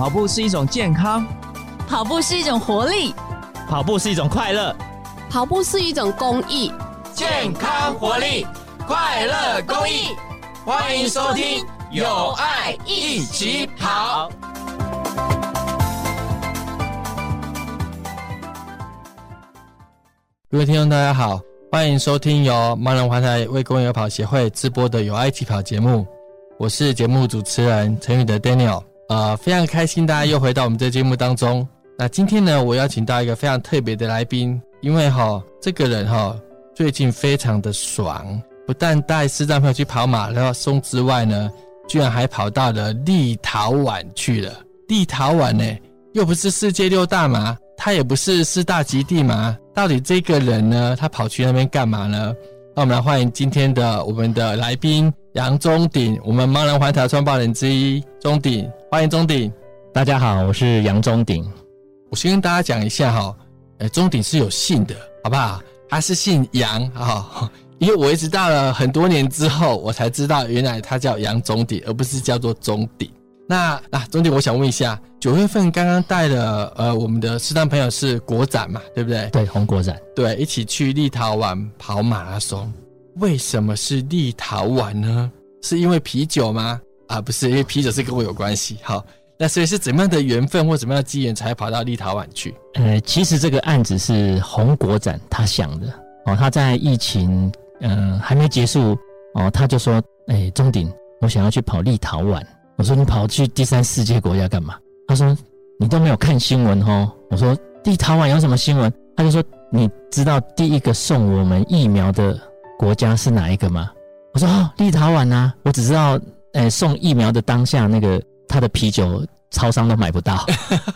跑步是一种健康，跑步是一种活力，跑步是一种快乐，跑步是一种公益。健康、活力、快乐、公益，欢迎收听《有爱一起跑》。各位听众，大家好，欢迎收听由盲人环台为公益而跑协会直播的《有爱一起跑》节目，我是节目主持人陈宇的 Daniel，呃，非常开心大家又回到我们这节目当中。那今天呢，我邀请到一个非常特别的来宾，因为哈，这个人哈最近非常的爽，不但带视障朋友去跑马拉松之外呢，居然还跑到了立陶宛去了。立陶宛呢，又不是世界六大马。他也不是四大极地嘛，到底这个人呢？他跑去那边干嘛呢？那我们来欢迎今天的我们的来宾杨宗鼎，我们盲人环台创办人之一，宗鼎，欢迎钟鼎。大家好，我是杨宗鼎。我先跟大家讲一下哈，诶，钟鼎是有姓的，好不好？他是姓杨啊，因为我一直到了很多年之后，我才知道原来他叫杨宗鼎，而不是叫做钟鼎。那啊，钟鼎，我想问一下，九月份刚刚带了呃我们的视障朋友是国展嘛，对不对？对，红国展，对，一起去立陶宛跑马拉松。为什么是立陶宛呢？是因为啤酒吗？啊，不是，因为啤酒是跟我有关系。好，那所以是怎么样的缘分或怎么样的机缘才跑到立陶宛去？呃，其实这个案子是红国展他想的哦，他在疫情嗯、呃、还没结束哦，他就说，哎，钟鼎，我想要去跑立陶宛。我说，你跑去第三世界国家干嘛？他说，你都没有看新闻哦。我说，立陶宛有什么新闻？他就说，你知道第一个送我们疫苗的国家是哪一个吗？我说，哦，立陶宛啊，我只知道，诶，送疫苗的当下那个他的啤酒超商都买不到，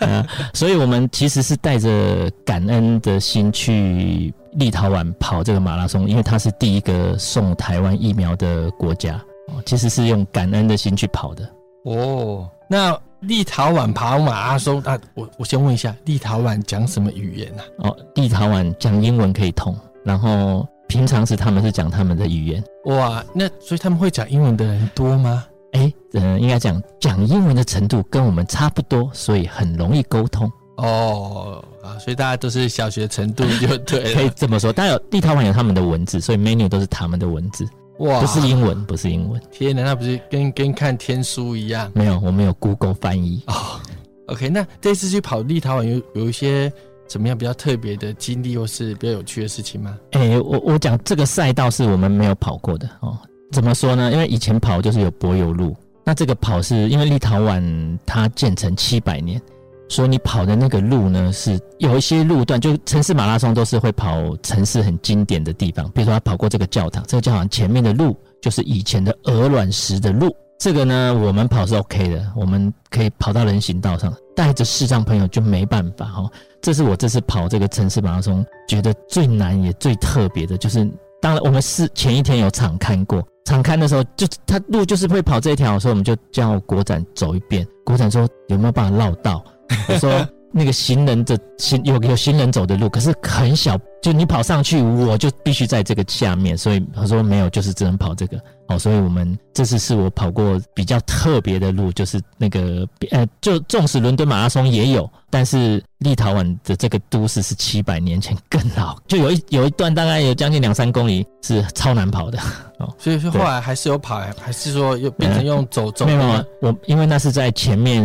呃，所以我们其实是带着感恩的心去立陶宛跑这个马拉松，因为他是第一个送台湾疫苗的国家，其实是用感恩的心去跑的。哦，那立陶宛跑马拉松，那我我先问一下，立陶宛讲什么语言呢、啊？哦，立陶宛讲英文可以通，然后平常时他们是讲他们的语言。哇，那所以他们会讲英文的人多吗？哎，嗯，应该讲讲英文的程度跟我们差不多，所以很容易沟通。哦，啊，所以大家都是小学程度就对了，可以这么说。但有立陶宛有他们的文字，所以 menu 都是他们的文字。哇，不是英文，不是英文。天哪，那不是跟跟看天书一样？没有，我们有 Google 翻译。哦，OK，那这次去跑立陶宛有有一些怎么样比较特别的经历，或是比较有趣的事情吗？哎、欸，我我讲这个赛道是我们没有跑过的哦。怎么说呢？因为以前跑就是有柏油路，那这个跑是因为立陶宛它建成七百年。所以你跑的那个路呢，是有一些路段，就城市马拉松都是会跑城市很经典的地方，比如说他跑过这个教堂，这个教堂前面的路就是以前的鹅卵石的路，这个呢我们跑是 OK 的，我们可以跑到人行道上，带着视障朋友就没办法哈。这是我这次跑这个城市马拉松觉得最难也最特别的，就是当然我们是前一天有场刊过，场刊的时候就他路就是会跑这一条，所以我们就叫国展走一遍，国展说有没有办法绕道？我说那个行人的行有有行人走的路，可是很小，就你跑上去，我就必须在这个下面，所以他说没有，就是只能跑这个。哦，所以我们这次是我跑过比较特别的路，就是那个呃，就纵使伦敦马拉松也有，但是立陶宛的这个都市是七百年前更老，就有一有一段大概有将近两三公里是超难跑的 哦。所以说后来还是有跑，还是说又变成用走走？没有没有，我因为那是在前面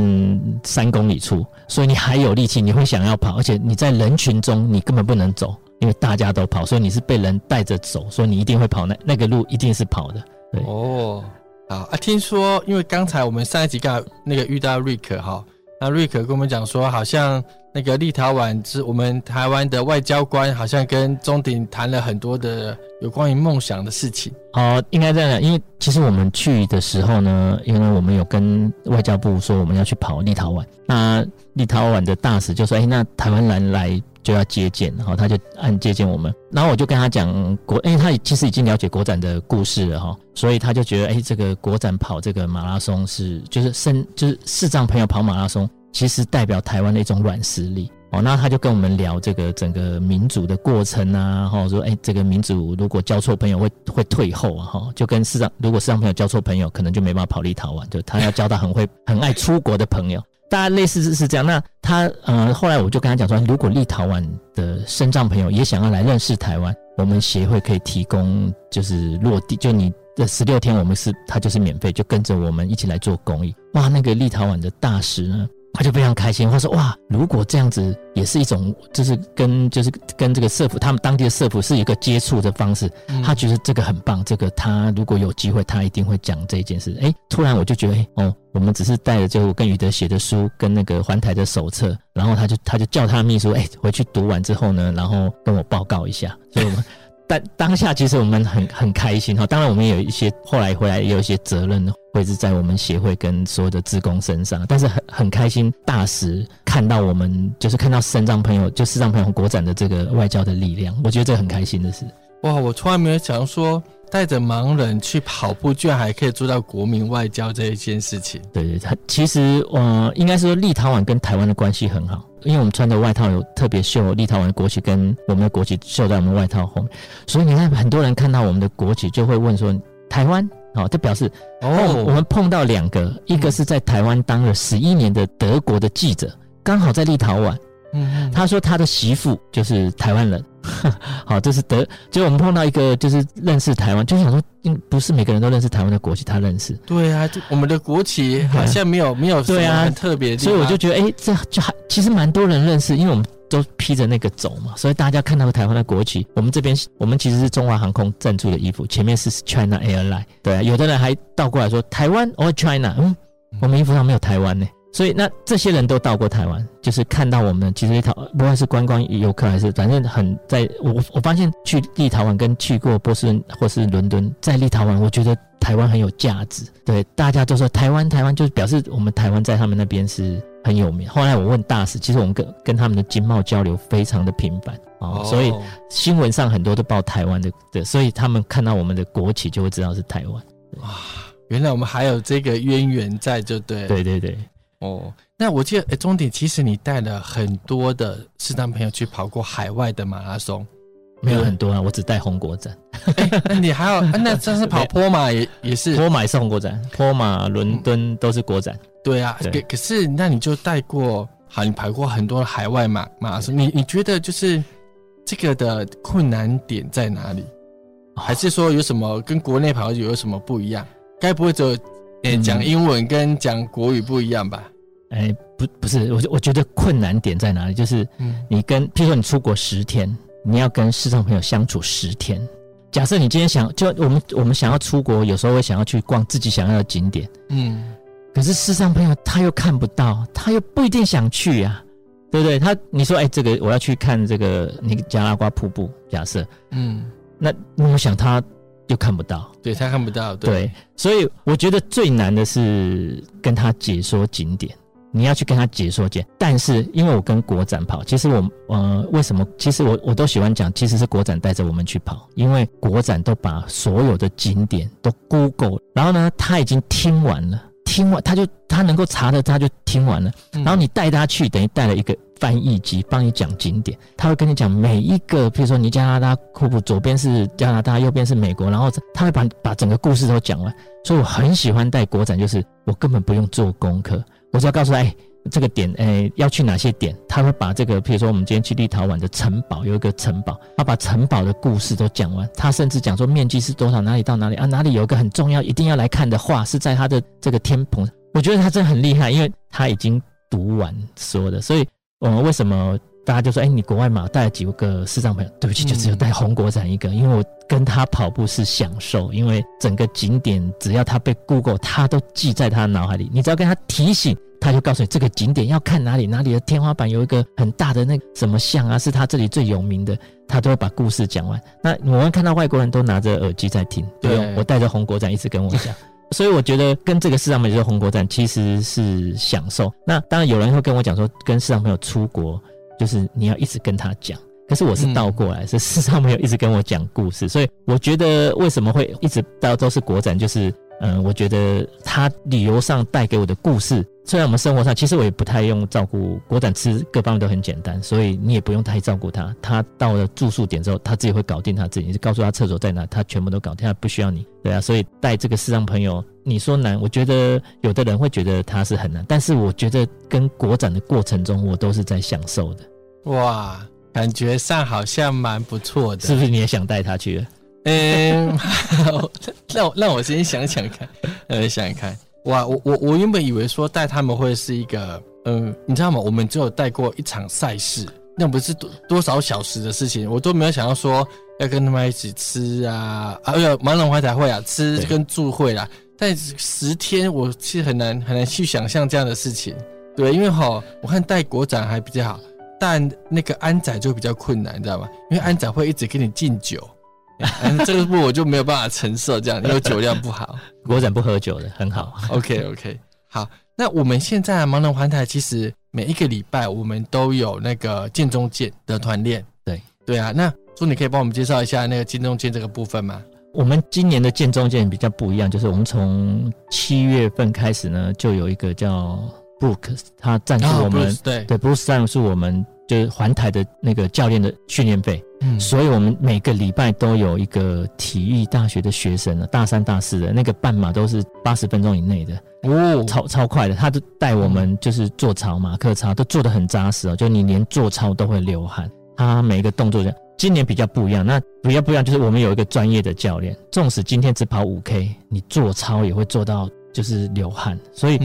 三公里处，所以你还有力气，你会想要跑，而且你在人群中你根本不能走，因为大家都跑，所以你是被人带着走，所以你一定会跑那那个路一定是跑的。对哦，好啊！听说，因为刚才我们上一集刚那个遇到瑞克哈，那瑞克跟我们讲说，好像那个立陶宛是我们台湾的外交官，好像跟中鼎谈了很多的有关于梦想的事情。哦，应该这样讲，因为其实我们去的时候呢，因为我们有跟外交部说我们要去跑立陶宛，那立陶宛的大使就说：“哎，那台湾人来。”就要接见，然后他就按接见我们，然后我就跟他讲国，因为他其实已经了解国展的故事了哈，所以他就觉得，哎，这个国展跑这个马拉松是，就是身就是视障朋友跑马拉松，其实代表台湾的一种软实力哦。那他就跟我们聊这个整个民主的过程啊，哈，说，哎，这个民主如果交错朋友会会退后啊，哈，就跟市长如果市长朋友交错朋友，可能就没办法跑立陶宛，就他要交到很会 很爱出国的朋友。大家类似是是这样。那他呃，后来我就跟他讲说，如果立陶宛的身障朋友也想要来认识台湾，我们协会可以提供就是落地，就你的十六天，我们是他就是免费，就跟着我们一起来做公益。哇，那个立陶宛的大使呢？他就非常开心，他说：“哇，如果这样子也是一种，就是跟就是跟这个社福他们当地的社福是一个接触的方式，嗯、他觉得这个很棒。这个他如果有机会，他一定会讲这件事。哎，突然我就觉得，哎哦，我们只是带着就我跟宇德写的书，跟那个环台的手册，然后他就他就叫他的秘书，哎，回去读完之后呢，然后跟我报告一下。所以我们。”但当下其实我们很很开心哈，当然我们也有一些后来回来也有一些责任会是在我们协会跟所有的职工身上，但是很很开心，大使看到我们就是看到视障朋友就视障朋友国展的这个外交的力量，我觉得这很开心的事。哇，我从来没有想说带着盲人去跑步，居然还可以做到国民外交这一件事情。对对，他其实呃，应该说立陶宛跟台湾的关系很好。因为我们穿的外套有特别绣立陶宛的国旗，跟我们的国旗绣在我们外套后面，所以你看很多人看到我们的国旗就会问说：“台湾？”哦，这表示哦，我们碰到两个，一个是在台湾当了十一年的德国的记者，刚好在立陶宛。嗯，他说他的媳妇就是台湾人。好，这是德。结果我们碰到一个，就是认识台湾，就想说，不是每个人都认识台湾的国旗，他认识。对啊，就我们的国旗好像没有没有对啊很特别，所以我就觉得，哎、欸，这就还其实蛮多人认识，因为我们都披着那个走嘛，所以大家看到台湾的国旗，我们这边我们其实是中华航空赞助的衣服，前面是 China Airline。对啊，有的人还倒过来说台湾 or China，嗯，我们衣服上没有台湾呢。所以，那这些人都到过台湾，就是看到我们其实立陶，不管是观光游客还是，反正很在我我发现去立陶宛跟去过波士顿或是伦敦，在立陶宛，我觉得台湾很有价值。对，大家都说台湾台湾，就是表示我们台湾在他们那边是很有名。后来我问大使，其实我们跟跟他们的经贸交流非常的频繁哦，所以新闻上很多都报台湾的，对，所以他们看到我们的国旗就会知道是台湾。哇，原来我们还有这个渊源在，就对，对对对。哦，那我记得，哎，钟鼎，其实你带了很多的视障朋友去跑过海外的马拉松，没有很多啊，我只带红国展。哎，那你还有，那这是跑坡马也也是，坡马也是红国展，坡马、伦敦都是国展。对啊，可可是那你就带过，好，你跑过很多海外马马拉松，你你觉得就是这个的困难点在哪里？还是说有什么跟国内跑有什么不一样？该不会只有？诶，讲英文跟讲国语不一样吧？哎、嗯，不，不是，我我觉得困难点在哪里？就是，你跟，譬如说你出国十天，你要跟视障朋友相处十天。假设你今天想，就我们我们想要出国，有时候会想要去逛自己想要的景点，嗯，可是视障朋友他又看不到，他又不一定想去呀、啊，对不对？他你说，哎，这个我要去看这个尼加拉瓜瀑布，假设，嗯，那我想他。又看不到，对，他看不到，对，对，所以我觉得最难的是跟他解说景点，你要去跟他解说景。但是因为我跟国展跑，其实我呃为什么？其实我我都喜欢讲，其实是国展带着我们去跑，因为国展都把所有的景点都 Google，然后呢他已经听完了，听完他就他能够查的他就听完了，然后你带他去，等于带了一个。翻译机帮你讲景点，他会跟你讲每一个，比如说你加拿大瀑布左边是加拿大，右边是美国，然后他会把把整个故事都讲完。所以我很喜欢带国展，就是我根本不用做功课，我只要告诉他，哎，这个点，哎，要去哪些点，他会把这个，比如说我们今天去立陶宛的城堡，有一个城堡，他把城堡的故事都讲完，他甚至讲说面积是多少，哪里到哪里啊，哪里有一个很重要，一定要来看的画是在他的这个天棚，我觉得他真的很厉害，因为他已经读完说的，所以。我们为什么大家就说，哎，你国外嘛带了几个视障朋友？对不起，就只有带红国展一个，因为我跟他跑步是享受，因为整个景点只要他被 Google，他都记在他脑海里。你只要跟他提醒，他就告诉你这个景点要看哪里，哪里的天花板有一个很大的那个什么像啊，是他这里最有名的，他都会把故事讲完。那我们看到外国人都拿着耳机在听，对，我带着红国展一直跟我讲。所以我觉得跟这个市场朋友红国展其实是享受。那当然有人会跟我讲说，跟市场朋友出国就是你要一直跟他讲。可是我是倒过来，是世上没有一直跟我讲故事。所以我觉得为什么会一直到都是国展，就是嗯，我觉得他旅游上带给我的故事，虽然我们生活上其实我也不太用照顾国展，吃各方面都很简单，所以你也不用太照顾他。他到了住宿点之后，他自己会搞定他自己，你就告诉他厕所在哪，他全部都搞定，他不需要你。对啊，所以带这个视障朋友，你说难，我觉得有的人会觉得他是很难，但是我觉得跟国展的过程中，我都是在享受的。哇，感觉上好像蛮不错的，是不是？你也想带他去？嗯，让我让我先想想看，呃，想想看。哇，我我我原本以为说带他们会是一个，嗯，你知道吗？我们只有带过一场赛事，那不是多多少小时的事情，我都没有想到说要跟他们一起吃啊，啊，有盲人环台会啊，吃跟住会啦。但十天我其实很难很难去想象这样的事情，对，因为哈，我看带国展还比较好，但那个安仔就比较困难，你知道吗？因为安仔会一直给你敬酒。嗯，这个部我就没有办法承受，这样因为酒量不好。国展不喝酒的，很好。OK OK，好。那我们现在盲人环台其实每一个礼拜我们都有那个建中健的团练。对对啊，那朱你可以帮我们介绍一下那个建中健这个部分吗？我们今年的建中健比较不一样，就是我们从七月份开始呢，就有一个叫 Brooks，他赞助我们。哦、Bruce, 对对，Brooks 赞助我们。就是环台的那个教练的训练费，嗯，所以我们每个礼拜都有一个体育大学的学生呢，大三、大四的那个半马都是八十分钟以内的哦，超超快的，他就带我们就是做操、马克操，都做得很扎实哦，就你连做操都会流汗，他每一个动作这样。今年比较不一样，那比较不一样就是我们有一个专业的教练，纵使今天只跑五 K，你做操也会做到就是流汗，所以。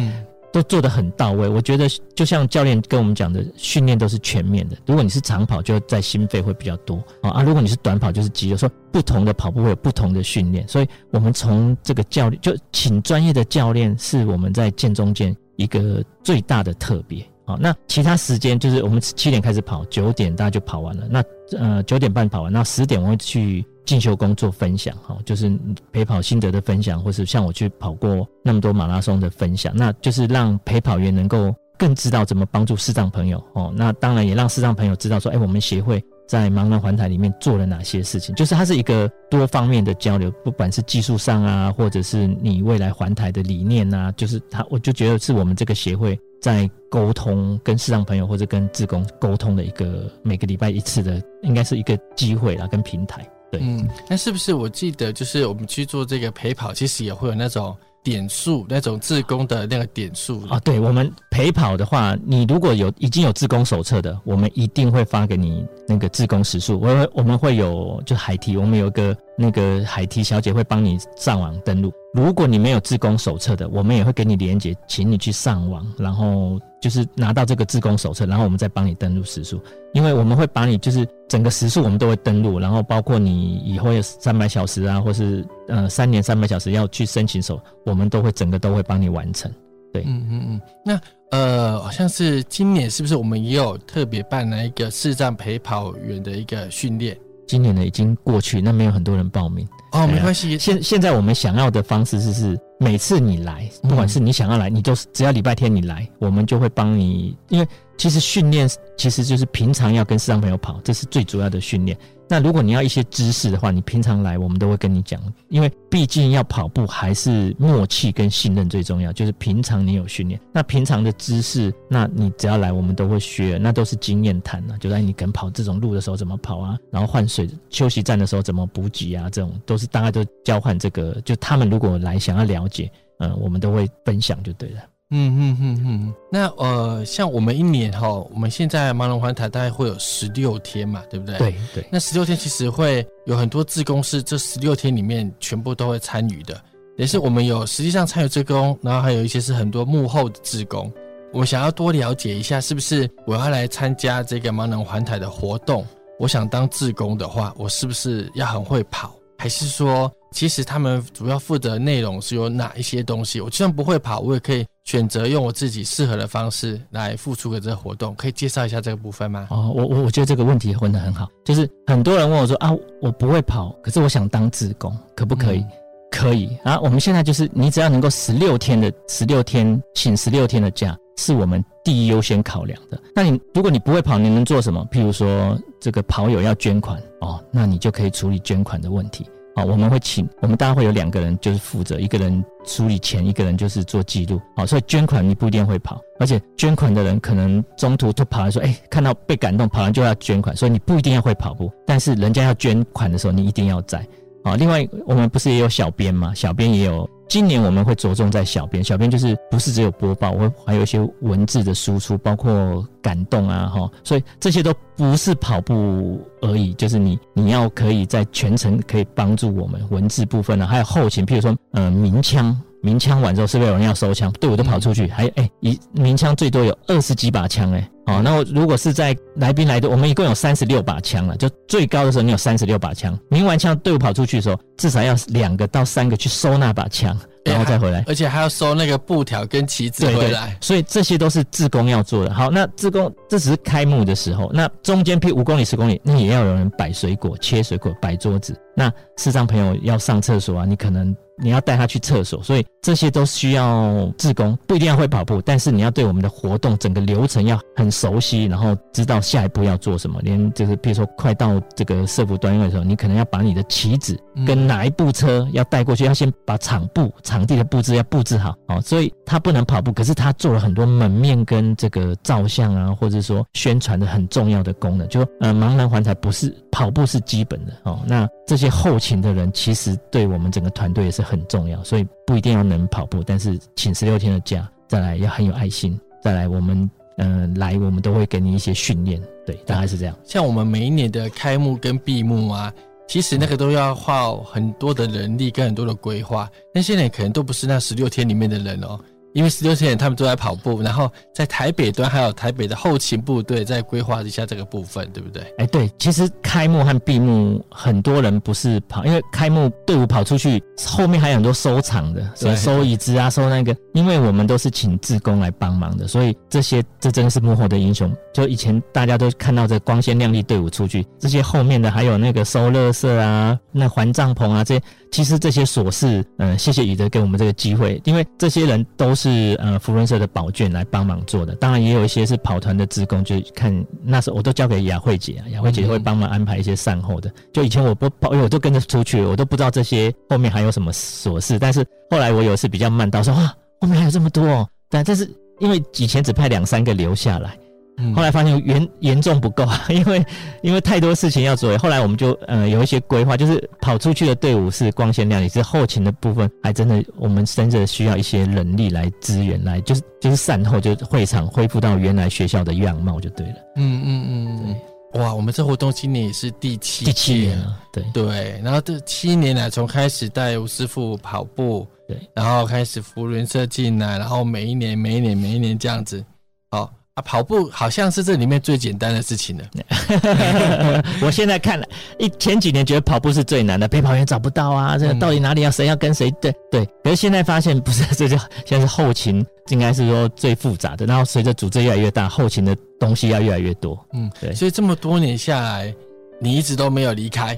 都做得很到位，我觉得就像教练跟我们讲的，训练都是全面的。如果你是长跑，就在心肺会比较多啊；如果你是短跑，就是肌肉。说不同的跑步会有不同的训练，所以我们从这个教练就请专业的教练，是我们在健中健一个最大的特别。好，那其他时间就是我们七点开始跑，九点大家就跑完了。那呃九点半跑完，那十点我会去进修工作分享，哈，就是陪跑心得的分享，或是像我去跑过那么多马拉松的分享，那就是让陪跑员能够更知道怎么帮助视障朋友哦。那当然也让视障朋友知道说，哎，我们协会在盲人环台里面做了哪些事情，就是它是一个多方面的交流，不管是技术上啊，或者是你未来环台的理念啊，就是他，我就觉得是我们这个协会。在沟通跟视障朋友或者跟志工沟通的一个每个礼拜一次的，应该是一个机会啦，跟平台。对，嗯，那是不是我记得就是我们去做这个陪跑，其实也会有那种点数，那种自工的那个点数啊？对，我们陪跑的话，你如果有已经有自工手册的，我们一定会发给你那个自工时数。我会我们会有就海提，我们有个那个海提小姐会帮你上网登录。如果你没有自工手册的，我们也会给你连接，请你去上网，然后就是拿到这个自工手册，然后我们再帮你登录时速。因为我们会把你就是整个时速我们都会登录，然后包括你以后有三百小时啊，或是呃三年三百小时要去申请手，我们都会整个都会帮你完成。对，嗯嗯嗯。那呃，好像是今年是不是我们也有特别办了一个视障陪跑员的一个训练？今年呢已经过去，那没有很多人报名。哦，没关系。现现在我们想要的方式是是，每次你来，不管是你想要来，你都是只要礼拜天你来，我们就会帮你。因为其实训练其实就是平常要跟市场朋友跑，这是最主要的训练。那如果你要一些知识的话，你平常来我们都会跟你讲，因为毕竟要跑步还是默契跟信任最重要。就是平常你有训练，那平常的知识，那你只要来我们都会学，那都是经验谈啊。就在你跟跑这种路的时候怎么跑啊，然后换水休息站的时候怎么补给啊，这种都是大概都交换这个。就他们如果来想要聊了解，嗯，我们都会分享就对了。嗯嗯嗯嗯，那呃，像我们一年哈，我们现在盲人环台大概会有十六天嘛，对不对？对对。那十六天其实会有很多志工是这十六天里面全部都会参与的，也是我们有实际上参与志工，然后还有一些是很多幕后的志工。我们想要多了解一下，是不是我要来参加这个盲人环台的活动？我想当志工的话，我是不是要很会跑？还是说，其实他们主要负责的内容是有哪一些东西？我就算不会跑，我也可以选择用我自己适合的方式来付出给这个活动。可以介绍一下这个部分吗？哦，我我我觉得这个问题问得很好。就是很多人问我说啊，我不会跑，可是我想当志工，可不可以？嗯、可以啊。我们现在就是你只要能够十六天的十六天请十六天的假，是我们第一优先考量的。那你如果你不会跑，你能做什么？譬如说这个跑友要捐款哦，那你就可以处理捐款的问题。好，我们会请我们大家会有两个人就是负责，一个人处理钱，一个人就是做记录。好，所以捐款你不一定会跑，而且捐款的人可能中途就跑来说，哎，看到被感动，跑完就要捐款，所以你不一定要会跑步，但是人家要捐款的时候，你一定要在。好，另外我们不是也有小编吗？小编也有。今年我们会着重在小编，小编就是不是只有播报，我会还有一些文字的输出，包括感动啊，哈，所以这些都不是跑步而已，就是你你要可以在全程可以帮助我们文字部分呢、啊，还有后勤，譬如说，呃，鸣枪，鸣枪完之后是不是有人要收枪？队伍都跑出去，还哎，一鸣枪最多有二十几把枪，哎。哦，那我如果是在来宾来的，我们一共有三十六把枪了，就最高的时候你有三十六把枪，鸣完枪队伍跑出去的时候，至少要两个到三个去收那把枪，然后再回来，而且还要收那个布条跟旗子回来，对，所以这些都是志工要做的。好，那志工这只是开幕的时候，那中间譬如五公里、十公里，那也要有人摆水果、切水果、摆桌子。那视障朋友要上厕所啊，你可能。你要带他去厕所，所以这些都需要志工，不一定要会跑步，但是你要对我们的活动整个流程要很熟悉，然后知道下一步要做什么。连就是比如说快到这个社服端位的时候，你可能要把你的旗子跟哪一部车要带过去，要先把场布场地的布置要布置好哦。所以他不能跑步，可是他做了很多门面跟这个照相啊，或者说宣传的很重要的功能。就呃，盲人环才不是跑步是基本的哦。那这些后勤的人其实对我们整个团队也是。很重要，所以不一定要能跑步，但是请十六天的假，再来要很有爱心，再来我们嗯、来，我们都会给你一些训练，对，大概是这样。像我们每一年的开幕跟闭幕啊，其实那个都要花很多的人力跟很多的规划，那些人可能都不是那十六天里面的人哦。因为十六线他们都在跑步，然后在台北端还有台北的后勤部队在规划一下这个部分，对不对？哎，对，其实开幕和闭幕很多人不是跑，因为开幕队伍跑出去，后面还有很多收场的，所以收椅子啊，收那个，因为我们都是请志工来帮忙的，所以这些这真的是幕后的英雄。就以前大家都看到这光鲜亮丽队伍出去，这些后面的还有那个收垃圾啊，那还帐篷啊这些。其实这些琐事，嗯、呃，谢谢宇德给我们这个机会，因为这些人都是是呃福伦社的宝眷来帮忙做的，当然也有一些是跑团的职工，就看那时候我都交给雅慧姐啊，雅慧姐会帮忙安排一些善后的。就以前我不跑，因为我都跟着出去，我都不知道这些后面还有什么琐事，但是后来我有一次比较慢到说，哇，后面还有这么多，哦，但这是因为以前只派两三个留下来。后来发现严严重不够啊，因为因为太多事情要做。后来我们就呃有一些规划，就是跑出去的队伍是光鲜亮丽，是后勤的部分还真的我们真的需要一些人力来支援，来就是就是善后，就会场恢复到原来学校的样貌就对了。嗯嗯嗯，嗯哇，我们这活动今年也是第七第七年了，对对。然后这七年来，从开始带吴师傅跑步，对，然后开始扶轮社进来，然后每一年每一年每一年这样子，好。啊，跑步好像是这里面最简单的事情了。我现在看了一前几年觉得跑步是最难的，陪跑员找不到啊，这个到底哪里要谁要跟谁？对对。可是现在发现不是，这就现在是后勤应该是说最复杂的。然后随着组织越来越大，后勤的东西要越来越多。嗯，对。所以这么多年下来，你一直都没有离开。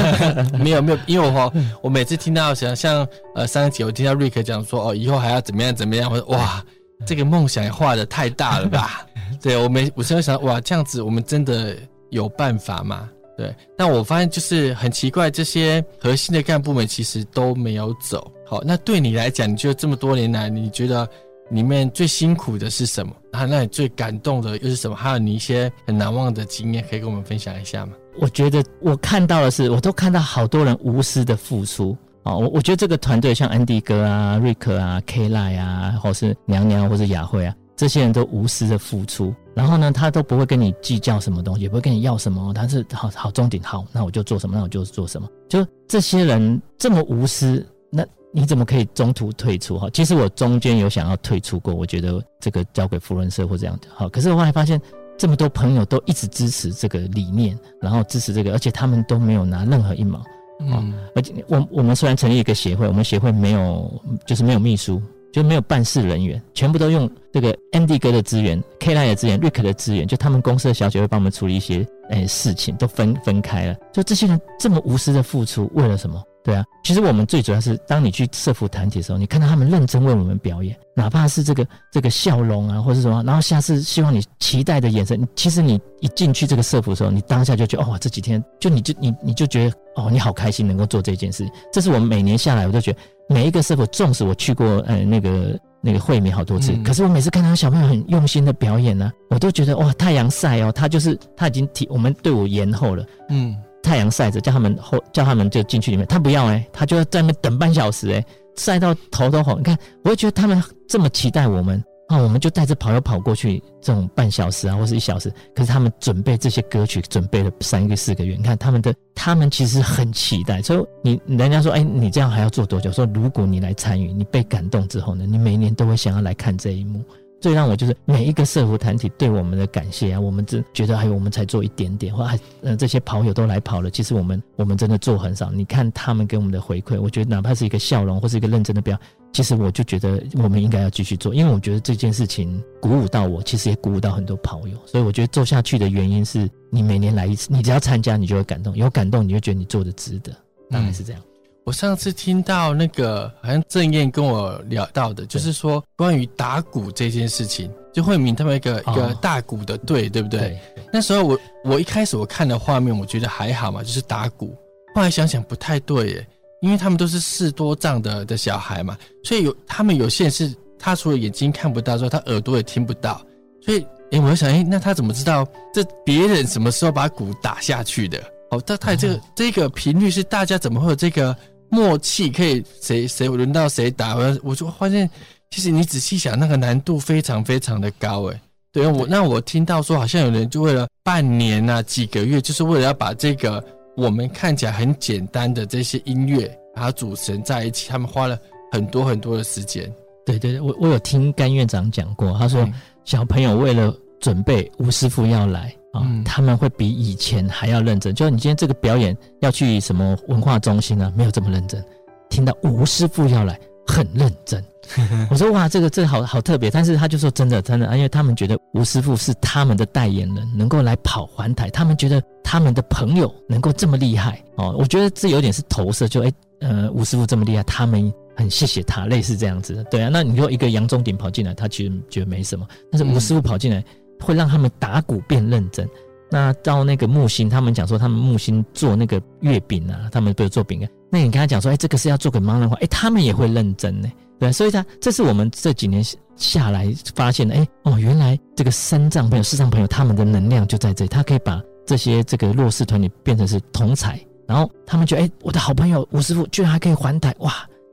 没有没有，因为我 我每次听到像像呃上一集我听到瑞克讲说哦，以后还要怎么样怎么样，我说哇。这个梦想也画的太大了吧？对，我没，我现在想，哇，这样子我们真的有办法吗？对，但我发现就是很奇怪，这些核心的干部们其实都没有走。好，那对你来讲，你觉得这么多年来，你觉得里面最辛苦的是什么？啊，那你最感动的又是什么？还有你一些很难忘的经验，可以跟我们分享一下吗？我觉得我看到的是，我都看到好多人无私的付出。哦，我我觉得这个团队像安迪哥啊、瑞克啊、K 赖啊，或是娘娘，或是雅慧啊，这些人都无私的付出。然后呢，他都不会跟你计较什么东西，也不会跟你要什么。他是好好终点好，那我就做什么，那我就做什么。就这些人这么无私，那你怎么可以中途退出？哈，其实我中间有想要退出过，我觉得这个交给扶轮社或这样的。好，可是我后来发现这么多朋友都一直支持这个理念，然后支持这个，而且他们都没有拿任何一毛。嗯，而且我我们虽然成立一个协会，我们协会没有就是没有秘书，就没有办事人员，全部都用这个 Andy 哥的资源、K 赖的资源、Rick 的资源，就他们公司的小姐会帮我们处理一些诶、欸、事情，都分分开了。就这些人这么无私的付出，为了什么？对啊，其实我们最主要是，当你去社福团体的时候，你看到他们认真为我们表演，哪怕是这个这个笑容啊，或者什么，然后下次希望你期待的眼神，其实你一进去这个社福的时候，你当下就觉得，哦，这几天就你就你你就觉得，哦，你好开心能够做这件事。这是我们每年下来，我都觉得每一个社福，纵使我去过，呃，那个那个会面好多次，嗯、可是我每次看到小朋友很用心的表演呢、啊，我都觉得，哇，太阳晒哦，他就是他已经提我们队伍延后了，嗯。太阳晒着，叫他们后叫他们就进去里面，他不要哎、欸，他就在那边等半小时哎、欸，晒到头都红。你看，我会觉得他们这么期待我们啊，我们就带着跑友跑过去，这种半小时啊，或是一小时。可是他们准备这些歌曲，准备了三个四个月。你看他们的，他们其实很期待。所以你人家说，哎、你这样还要做多久？说如果你来参与，你被感动之后呢，你每年都会想要来看这一幕。最让我就是每一个社福团体对我们的感谢啊，我们只觉得还有我们才做一点点，或还呃这些跑友都来跑了，其实我们我们真的做很少。你看他们给我们的回馈，我觉得哪怕是一个笑容或是一个认真的表，其实我就觉得我们应该要继续做，因为我觉得这件事情鼓舞到我，其实也鼓舞到很多跑友。所以我觉得做下去的原因是你每年来一次，你只要参加，你就会感动，有感动你就觉得你做的值得，大概是这样。我上次听到那个好像郑燕跟我聊到的，就是说关于打鼓这件事情，就慧敏他们一个、哦、一个大鼓的队，对不对？那时候我我一开始我看的画面，我觉得还好嘛，就是打鼓。后来想想不太对耶，因为他们都是视多障的的小孩嘛，所以有他们有些是他除了眼睛看不到之后，他耳朵也听不到，所以哎，我就想哎，那他怎么知道这别人什么时候把鼓打下去的？哦，他他这个、嗯、这个频率是大家怎么会有这个？默契可以谁谁轮到谁打，我我就发现，其实你仔细想，那个难度非常非常的高诶。对我那我听到说，好像有人就为了半年啊几个月，就是为了要把这个我们看起来很简单的这些音乐，把它组成在一起，他们花了很多很多的时间。对对对，我我有听甘院长讲过，他说小朋友为了准备吴师傅要来。啊、哦，他们会比以前还要认真。就是你今天这个表演要去什么文化中心啊，没有这么认真。听到吴师傅要来，很认真。我说哇，这个这个好好特别。但是他就说真的真的，因为他们觉得吴师傅是他们的代言人，能够来跑环台，他们觉得他们的朋友能够这么厉害哦。我觉得这有点是投射，就哎呃，吴师傅这么厉害，他们很谢谢他，类似这样子的。对啊，那你说一个杨宗鼎跑进来，他其实觉得没什么，但是吴师傅跑进来。嗯会让他们打鼓变认真。那到那个木星，他们讲说他们木星做那个月饼啊，他们不是做饼干。那你跟他讲说，哎，这个是要做给盲人画，哎，他们也会认真呢。对，所以他这是我们这几年下来发现的。哎，哦，原来这个三藏朋友、四藏朋友，他们的能量就在这里，他可以把这些这个弱势团体变成是同侪，然后他们觉得，哎，我的好朋友吴师傅居然还可以还台，哇！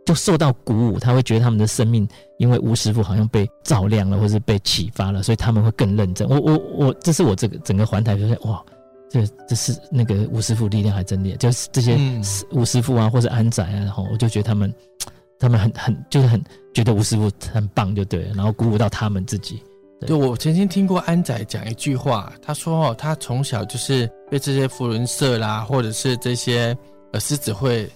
就受到鼓舞，他会觉得他们的生命因为吴师傅好像被照亮了，或是被启发了，所以他们会更认真。我我我，这是我这个整个环台就是哇，这这是那个吴师傅力量还真厉害，就是这些吴师傅啊，或者安仔啊，然后我就觉得他们他们很很就是很觉得吴师傅很棒，就对了，然后鼓舞到他们自己。对，对我曾经听过安仔讲一句话，他说哦，他从小就是被这些福伦社啦，或者是这些呃狮子会。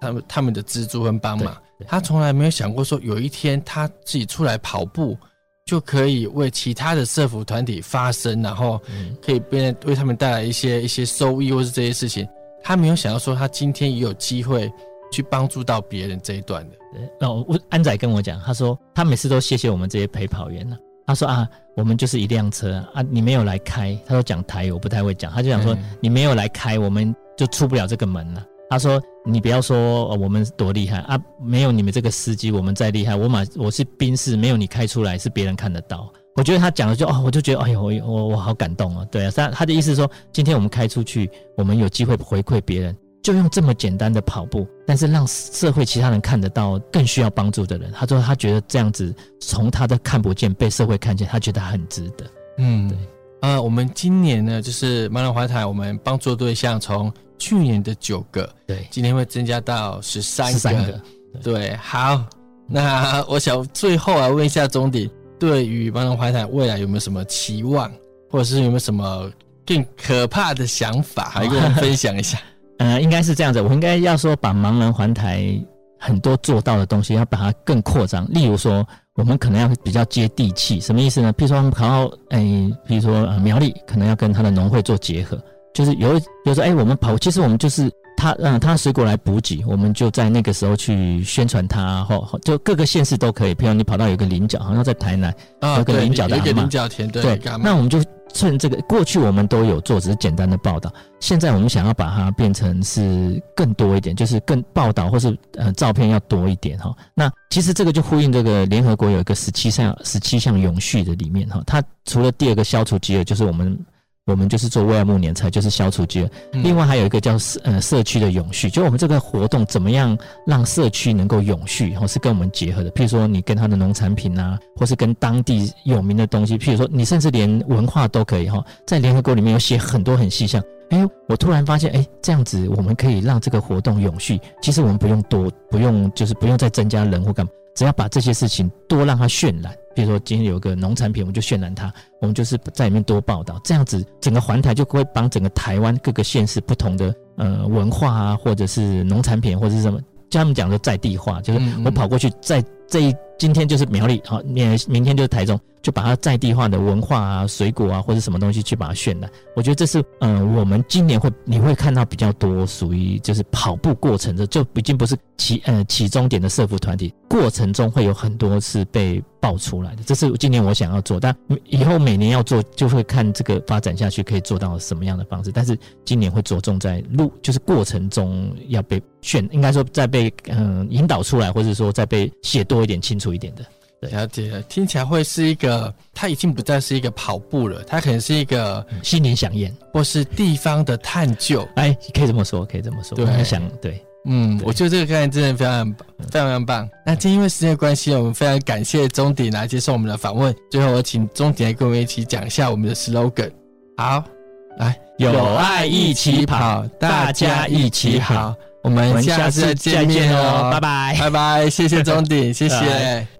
他们他们的资助跟帮忙，他从来没有想过说有一天他自己出来跑步，就可以为其他的社服团体发声，然后可以变为他们带来一些一些收益，或是这些事情。他没有想到说他今天也有机会去帮助到别人这一段的。那我安仔跟我讲，他说他每次都谢谢我们这些陪跑员呢。他说啊，我们就是一辆车啊，你没有来开。他说讲台语我不太会讲，他就想说你没有来开，我们就出不了这个门了。他说：“你不要说我们多厉害啊，没有你们这个司机，我们再厉害，我马我是宾士，没有你开出来是别人看得到。我觉得他讲的就哦，我就觉得哎呦，我我我好感动哦。对啊，他他的意思是说，今天我们开出去，我们有机会回馈别人，就用这么简单的跑步，但是让社会其他人看得到更需要帮助的人。他说他觉得这样子，从他的看不见被社会看见，他觉得很值得。嗯，对。呃，我们今年呢，就是盲人环台，我们帮助对象从。去年的九个，对，今天会增加到十三个，个对，对，好，那我想最后啊，问一下钟鼎，对于盲人环台未来有没有什么期望，或者是有没有什么更可怕的想法，还跟我们分享一下？呃，应该是这样子，我应该要说把盲人环台很多做到的东西，要把它更扩张。例如说，我们可能要比较接地气，什么意思呢？譬如说，我们考到，哎，譬如说，呃，苗栗可能要跟他的农会做结合。就是有，有时候哎，我们跑，其实我们就是他嗯，他水果来补给，我们就在那个时候去宣传它，或就各个县市都可以。譬如你跑到有个菱角，好像在台南，有个菱角的，有个菱角田，对，对，那我们就趁这个，过去我们都有做，只是简单的报道。现在我们想要把它变成是更多一点，就是更报道或是呃照片要多一点哈。那其实这个就呼应这个联合国有一个十七项十七项永续的里面哈，它除了第二个消除饥饿，就是我们。我们就是做威尔木年菜，就是消除饥饿。另外还有一个叫社呃社区的永续，就我们这个活动怎么样让社区能够永续，或是跟我们结合的。譬如说你跟他的农产品啊，或是跟当地有名的东西，譬如说你甚至连文化都可以哈。在联合国里面有写很多很细项。哎，我突然发现，哎，这样子我们可以让这个活动永续。其实我们不用多，不用就是不用再增加人或干嘛。只要把这些事情多让它渲染，比如说今天有个农产品，我们就渲染它，我们就是在里面多报道，这样子整个环台就会帮整个台湾各个县市不同的呃文化啊，或者是农产品或者是什么，就他们讲的在地化，就是我跑过去在这一今天就是苗栗，好，明明天就是台中。就把它在地化的文化啊、水果啊，或者什么东西去把它渲染。我觉得这是嗯、呃，我们今年会你会看到比较多属于就是跑步过程的，就已经不是起呃起终点的社福团体，过程中会有很多是被爆出来的。这是今年我想要做，但以后每年要做就会看这个发展下去可以做到什么样的方式。但是今年会着重在路，就是过程中要被渲，应该说再被嗯、呃、引导出来，或者说再被写多一点、清楚一点的。了解了，听起来会是一个，它已经不再是一个跑步了，它可能是一个心灵想宴，或是地方的探究。哎，可以这么说，可以这么说。对，想对，嗯，我觉得这个概念真的非常非常非常棒。那今天因为时间关系，我们非常感谢钟鼎来接受我们的访问。最后，我请钟鼎来跟我们一起讲一下我们的 slogan。好，来，有爱一起跑，大家一起好。我们下次再见面哦，拜拜，拜拜，谢谢钟鼎，谢谢。